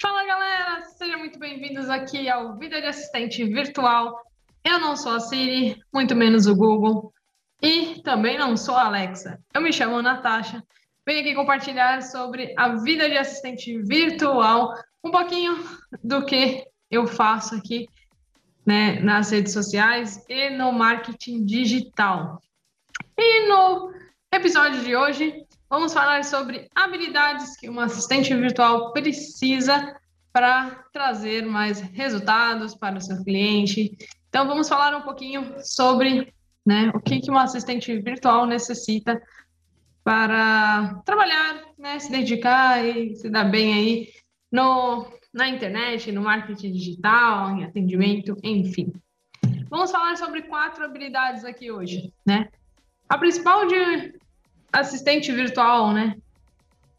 Fala galera, sejam muito bem-vindos aqui ao Vida de Assistente Virtual. Eu não sou a Siri, muito menos o Google, e também não sou a Alexa. Eu me chamo Natasha, venho aqui compartilhar sobre a vida de assistente virtual, um pouquinho do que eu faço aqui né, nas redes sociais e no marketing digital. E no episódio de hoje, vamos falar sobre habilidades que uma assistente virtual precisa para trazer mais resultados para o seu cliente. Então, vamos falar um pouquinho sobre né, o que, que uma assistente virtual necessita para trabalhar, né, se dedicar e se dar bem aí no, na internet, no marketing digital, em atendimento, enfim. Vamos falar sobre quatro habilidades aqui hoje, né? A principal de assistente virtual, né?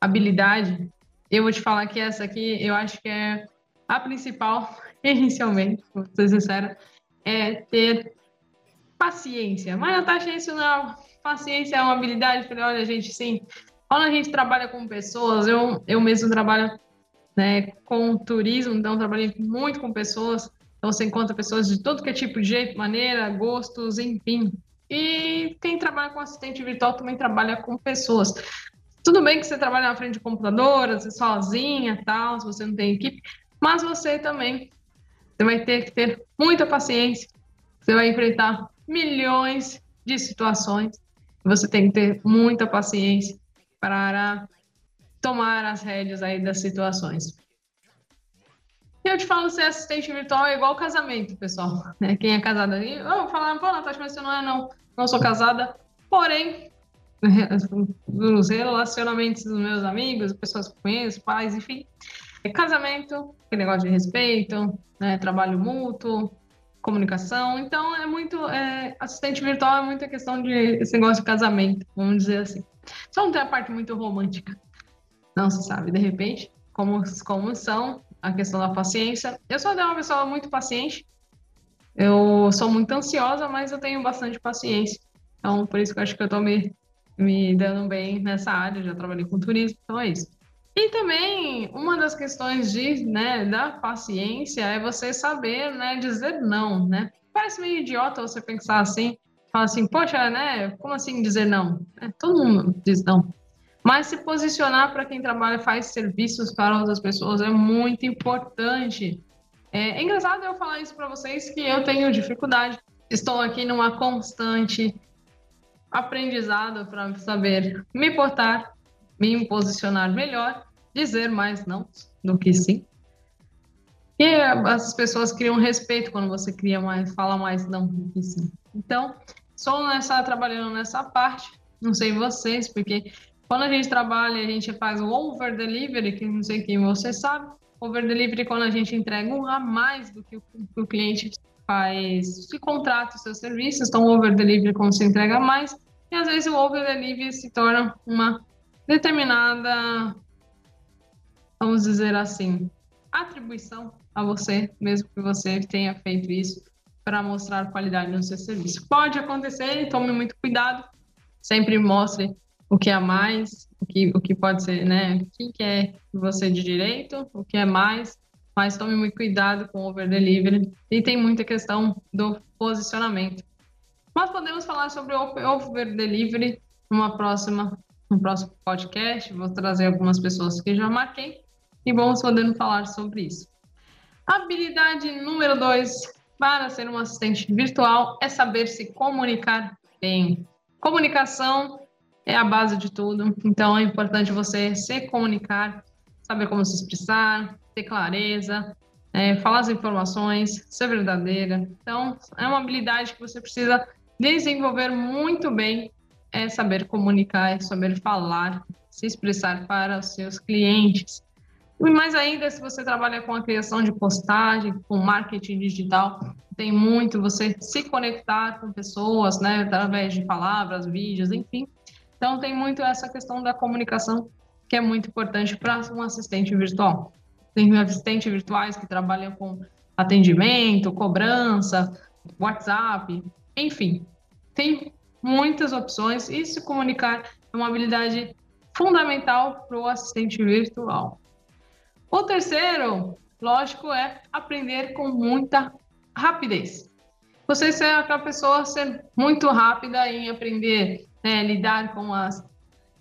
Habilidade. Eu vou te falar que essa aqui, eu acho que é a principal, inicialmente, vou ser sincera, é ter paciência. Mas, Natasha, isso não é paciência, é uma habilidade. Falei, olha, gente, sim, quando a gente trabalha com pessoas, eu, eu mesmo trabalho né, com turismo, então trabalhei muito com pessoas, então você encontra pessoas de todo que é tipo de jeito, maneira, gostos, enfim. E quem trabalha com assistente virtual também trabalha com pessoas. Tudo bem que você trabalha na frente de computador, você sozinha, tal, se você não tem equipe, mas você também você vai ter que ter muita paciência. Você vai enfrentar milhões de situações. Você tem que ter muita paciência para tomar as rédeas aí das situações. Eu te falo, ser assistente virtual é igual casamento, pessoal. Né? Quem é casado aí, eu falar, pô, Natasha, mas você não é, não. Não sou casada. Porém, nos relacionamentos dos meus amigos, pessoas que conheço, pais, enfim, é casamento, aquele negócio de respeito, né? trabalho mútuo, comunicação. Então, é muito. É, assistente virtual é muita questão de esse negócio de casamento, vamos dizer assim. Só não tem a parte muito romântica. Não se sabe, de repente, como, como são a questão da paciência. Eu sou uma pessoa muito paciente. Eu sou muito ansiosa, mas eu tenho bastante paciência. Então, por isso que eu acho que eu estou me, me dando bem nessa área. Já trabalhei com turismo, então é isso. E também, uma das questões de, né, da paciência é você saber né, dizer não, né? Parece meio idiota você pensar assim, falar assim, poxa, né? Como assim dizer não? É, todo mundo diz não. Mas se posicionar para quem trabalha, faz serviços para outras pessoas é muito importante. É, é engraçado eu falar isso para vocês que eu tenho dificuldade. Estou aqui numa constante aprendizado para saber me portar, me posicionar melhor, dizer mais não do que sim. E as pessoas criam respeito quando você cria mais, fala mais não do que sim. Então, sou nessa trabalhando nessa parte. Não sei vocês, porque quando a gente trabalha, a gente faz o over delivery, que não sei quem você sabe. Over delivery quando a gente entrega um a mais do que o, que o cliente faz, se contrata os seus serviços. Então, over delivery quando se entrega mais. E às vezes o over delivery se torna uma determinada, vamos dizer assim, atribuição a você, mesmo que você tenha feito isso para mostrar qualidade no seu serviço. Pode acontecer, tome muito cuidado, sempre mostre o que é mais, o que, o que pode ser, né? O que é você de direito, o que é mais, mas tome muito cuidado com o over delivery. E tem muita questão do posicionamento. Nós podemos falar sobre o over delivery numa próxima, no próximo podcast. Vou trazer algumas pessoas que já marquei e vamos podendo falar sobre isso. Habilidade número dois para ser um assistente virtual é saber se comunicar bem. Comunicação é a base de tudo. Então é importante você se comunicar, saber como se expressar, ter clareza, é, falar as informações, ser verdadeira. Então é uma habilidade que você precisa desenvolver muito bem, é saber comunicar, é saber falar, se expressar para os seus clientes. E mais ainda, se você trabalha com a criação de postagem, com marketing digital, tem muito você se conectar com pessoas, né, através de palavras, vídeos, enfim, então, tem muito essa questão da comunicação, que é muito importante para um assistente virtual. Tem assistentes virtuais que trabalham com atendimento, cobrança, WhatsApp, enfim. Tem muitas opções e se comunicar é uma habilidade fundamental para o assistente virtual. O terceiro, lógico, é aprender com muita rapidez. Você ser aquela pessoa ser muito rápida em aprender, né, lidar com as,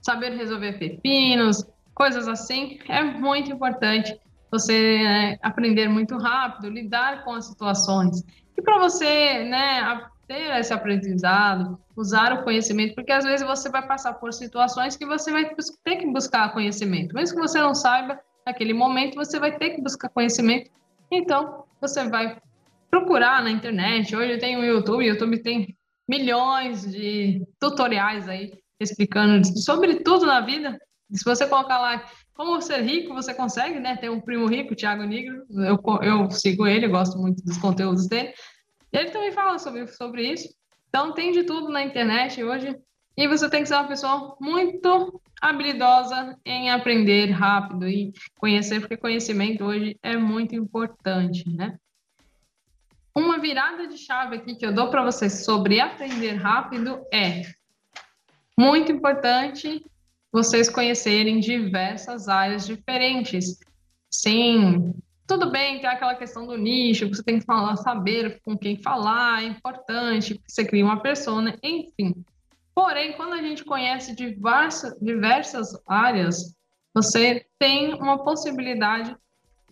saber resolver pepinos, coisas assim, é muito importante você né, aprender muito rápido, lidar com as situações. E para você, né, ter esse aprendizado, usar o conhecimento, porque às vezes você vai passar por situações que você vai ter que buscar conhecimento. Mesmo que você não saiba, naquele momento você vai ter que buscar conhecimento. Então, você vai procurar na internet. Hoje tem o YouTube, o YouTube tem milhões de tutoriais aí explicando sobre tudo na vida. Se você colocar lá como ser rico, você consegue, né? Tem um primo rico, Thiago Negro, eu, eu sigo ele, gosto muito dos conteúdos dele. Ele também fala sobre, sobre isso. Então, tem de tudo na internet hoje. E você tem que ser uma pessoa muito habilidosa em aprender rápido e conhecer, porque conhecimento hoje é muito importante, né? Uma virada de chave aqui que eu dou para vocês sobre aprender rápido é muito importante vocês conhecerem diversas áreas diferentes. Sim, tudo bem, tem aquela questão do nicho, você tem que falar, saber com quem falar, é importante, você cria uma persona, enfim. Porém, quando a gente conhece diversas, diversas áreas, você tem uma possibilidade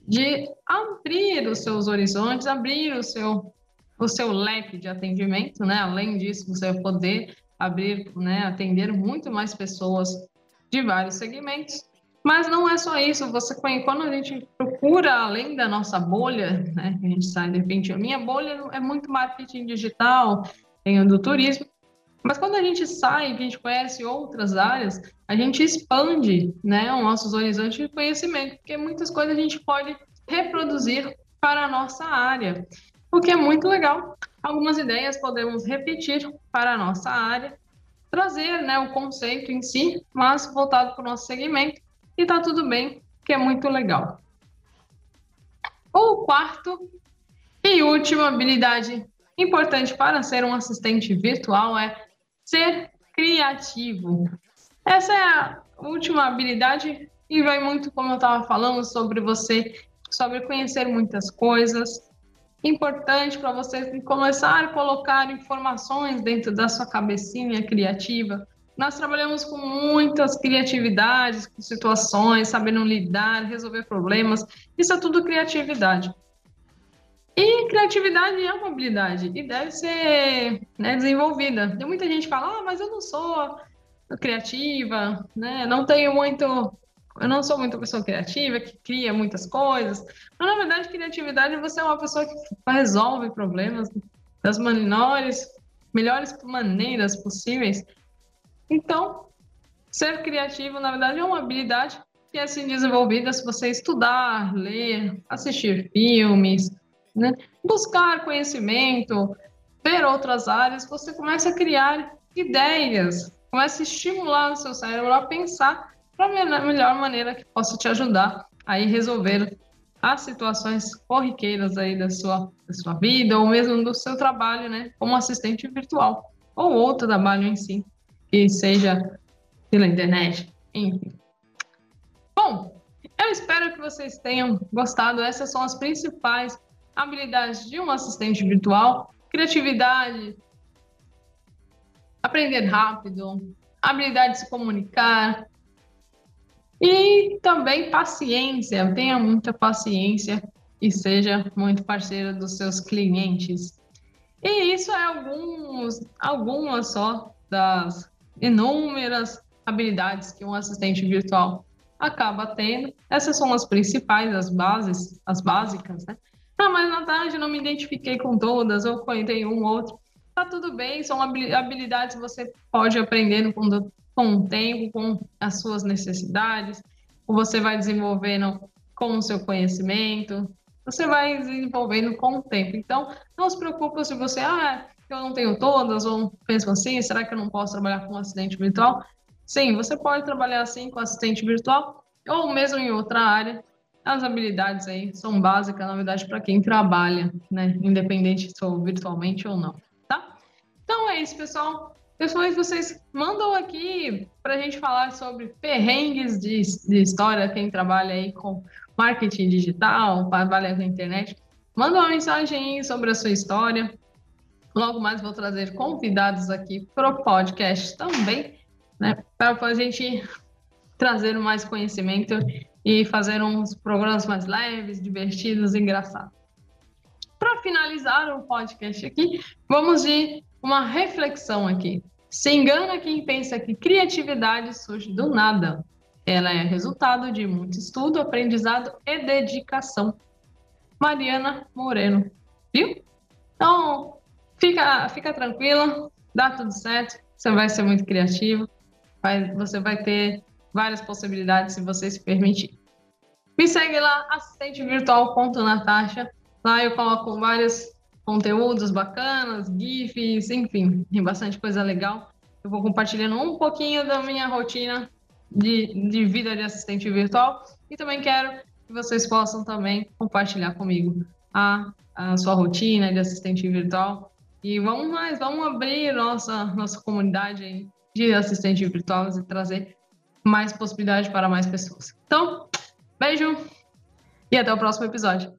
de abrir os seus horizontes, abrir o seu, o seu leque de atendimento, né? Além disso, você poder abrir, né, atender muito mais pessoas de vários segmentos mas não é só isso, você quando a gente procura além da nossa bolha, né, a gente sai de repente, a minha bolha é muito marketing digital, tenho do turismo, mas quando a gente sai, a gente conhece outras áreas, a gente expande, né, os nossos horizontes de conhecimento, porque muitas coisas a gente pode reproduzir para a nossa área, o que é muito legal. Algumas ideias podemos repetir para a nossa área, trazer, né, o conceito em si, mas voltado para o nosso segmento e tá tudo bem, que é muito legal. O quarto e última habilidade importante para ser um assistente virtual é ser criativo. Essa é a última habilidade e vai muito como eu estava falando sobre você, sobre conhecer muitas coisas. Importante para você começar a colocar informações dentro da sua cabecinha criativa, nós trabalhamos com muitas criatividades, com situações, sabendo lidar, resolver problemas. Isso é tudo criatividade. E criatividade é uma habilidade e deve ser né, desenvolvida. Tem muita gente que fala, ah, mas eu não sou criativa, né? Não tenho muito, eu não sou muito pessoa criativa que cria muitas coisas. Mas na verdade, criatividade você é uma pessoa que resolve problemas das menores, melhores maneiras possíveis. Então, ser criativo, na verdade, é uma habilidade que é assim, desenvolvida se você estudar, ler, assistir filmes, né? buscar conhecimento, ver outras áreas, você começa a criar ideias, começa a estimular o seu cérebro a pensar para a melhor maneira que possa te ajudar a resolver as situações corriqueiras aí da sua, da sua vida ou mesmo do seu trabalho, né, como assistente virtual ou outro trabalho em si que seja pela internet, enfim. Bom, eu espero que vocês tenham gostado. Essas são as principais habilidades de um assistente virtual: criatividade, aprender rápido, habilidade de se comunicar e também paciência. Tenha muita paciência e seja muito parceiro dos seus clientes. E isso é alguns, algumas só das inúmeras habilidades que um assistente virtual acaba tendo. Essas são as principais, as bases, as básicas, né? Ah, mas Natália, não me identifiquei com todas, ou contei um ou outro. Tá tudo bem, são habilidades que você pode aprender com, com o tempo, com as suas necessidades, ou você vai desenvolvendo com o seu conhecimento, você vai desenvolvendo com o tempo. Então, não se preocupe se você, ah, eu não tenho todas, ou penso assim, será que eu não posso trabalhar com assistente virtual? Sim, você pode trabalhar assim com assistente virtual, ou mesmo em outra área. As habilidades aí são básicas, na verdade, para quem trabalha, né? Independente se for virtualmente ou não, tá? Então é isso, pessoal. Depois vocês mandam aqui para a gente falar sobre perrengues de, de história, quem trabalha aí com, marketing digital, para trabalhar com internet, manda uma mensagem sobre a sua história. Logo mais vou trazer convidados aqui para o podcast também, né, para a gente trazer mais conhecimento e fazer uns programas mais leves, divertidos, engraçados. Para finalizar o podcast aqui, vamos de uma reflexão aqui. Se engana quem pensa que criatividade surge do nada. Ela é resultado de muito estudo, aprendizado e dedicação. Mariana Moreno. Viu? Então, fica, fica tranquila, dá tudo certo, você vai ser muito criativo, vai, você vai ter várias possibilidades se você se permitir. Me segue lá, assistente virtual.natasha. Lá eu coloco vários conteúdos bacanas, GIFs, enfim, tem bastante coisa legal. Eu vou compartilhando um pouquinho da minha rotina de, de vida de assistente virtual e também quero que vocês possam também compartilhar comigo a, a sua rotina de assistente virtual. E vamos mais, vamos abrir nossa, nossa comunidade de assistente virtual e trazer mais possibilidade para mais pessoas. Então, beijo e até o próximo episódio.